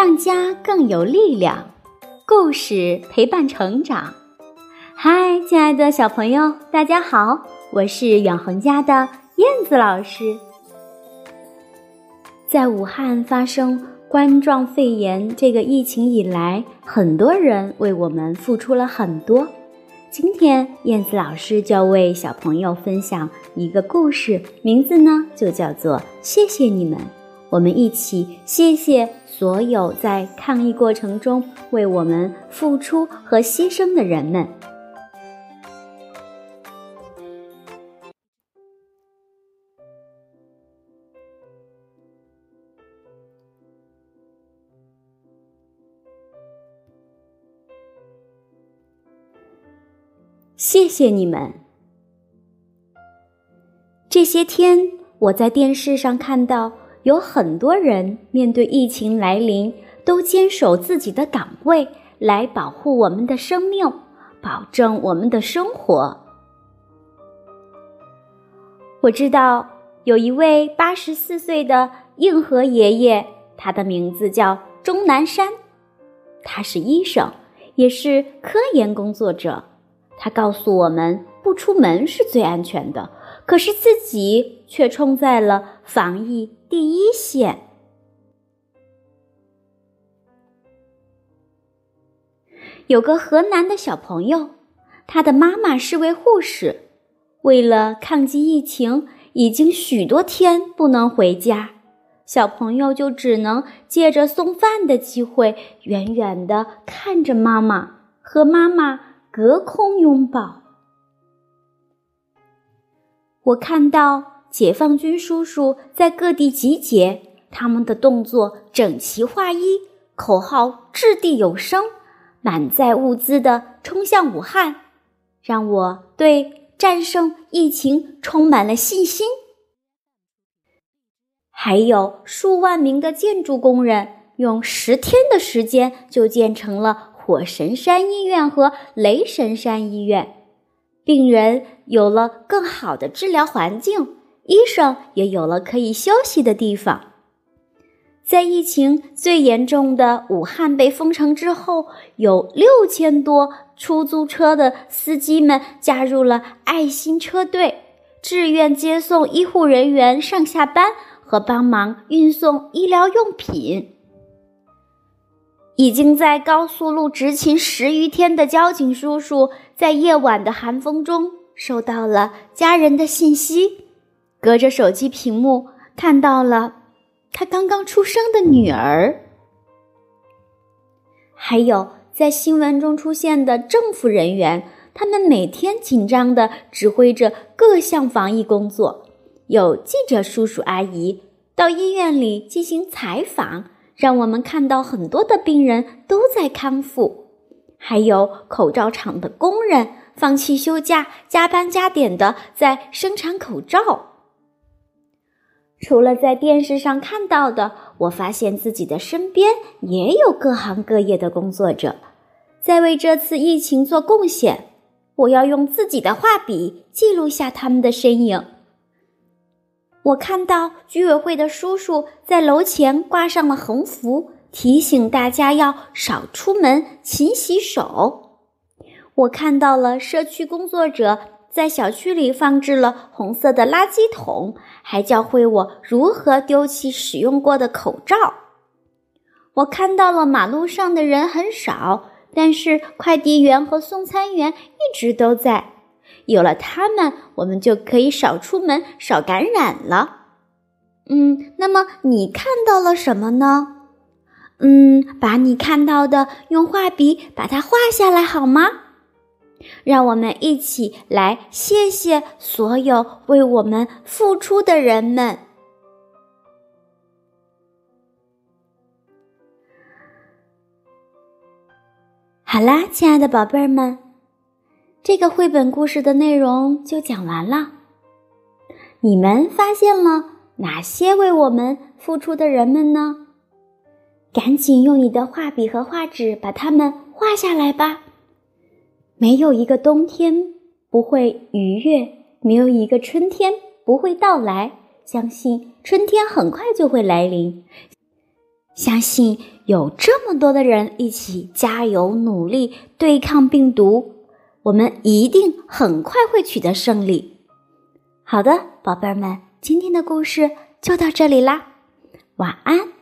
让家更有力量，故事陪伴成长。嗨，亲爱的小朋友，大家好，我是远恒家的燕子老师。在武汉发生冠状肺炎这个疫情以来，很多人为我们付出了很多。今天，燕子老师就要为小朋友分享一个故事，名字呢就叫做《谢谢你们》。我们一起谢谢所有在抗疫过程中为我们付出和牺牲的人们。谢谢你们！这些天，我在电视上看到有很多人面对疫情来临，都坚守自己的岗位，来保护我们的生命，保证我们的生活。我知道有一位八十四岁的硬核爷爷，他的名字叫钟南山，他是医生，也是科研工作者。他告诉我们，不出门是最安全的，可是自己却冲在了防疫第一线。有个河南的小朋友，他的妈妈是位护士，为了抗击疫情，已经许多天不能回家，小朋友就只能借着送饭的机会，远远的看着妈妈和妈妈。隔空拥抱。我看到解放军叔叔在各地集结，他们的动作整齐划一，口号掷地有声，满载物资的冲向武汉，让我对战胜疫情充满了信心。还有数万名的建筑工人，用十天的时间就建成了。火神山医院和雷神山医院，病人有了更好的治疗环境，医生也有了可以休息的地方。在疫情最严重的武汉被封城之后，有六千多出租车的司机们加入了爱心车队，志愿接送医护人员上下班和帮忙运送医疗用品。已经在高速路执勤十余天的交警叔叔，在夜晚的寒风中收到了家人的信息，隔着手机屏幕看到了他刚刚出生的女儿。还有在新闻中出现的政府人员，他们每天紧张地指挥着各项防疫工作，有记者叔叔阿姨到医院里进行采访。让我们看到很多的病人都在康复，还有口罩厂的工人放弃休假、加班加点的在生产口罩。除了在电视上看到的，我发现自己的身边也有各行各业的工作者在为这次疫情做贡献。我要用自己的画笔记录下他们的身影。我看到居委会的叔叔在楼前挂上了横幅，提醒大家要少出门、勤洗手。我看到了社区工作者在小区里放置了红色的垃圾桶，还教会我如何丢弃使用过的口罩。我看到了马路上的人很少，但是快递员和送餐员一直都在。有了他们，我们就可以少出门、少感染了。嗯，那么你看到了什么呢？嗯，把你看到的用画笔把它画下来好吗？让我们一起来谢谢所有为我们付出的人们。好啦，亲爱的宝贝儿们。这个绘本故事的内容就讲完了。你们发现了哪些为我们付出的人们呢？赶紧用你的画笔和画纸把它们画下来吧。没有一个冬天不会逾越，没有一个春天不会到来。相信春天很快就会来临。相信有这么多的人一起加油努力对抗病毒，我们一定很快会取得胜利。好的，宝贝儿们，今天的故事就到这里啦，晚安。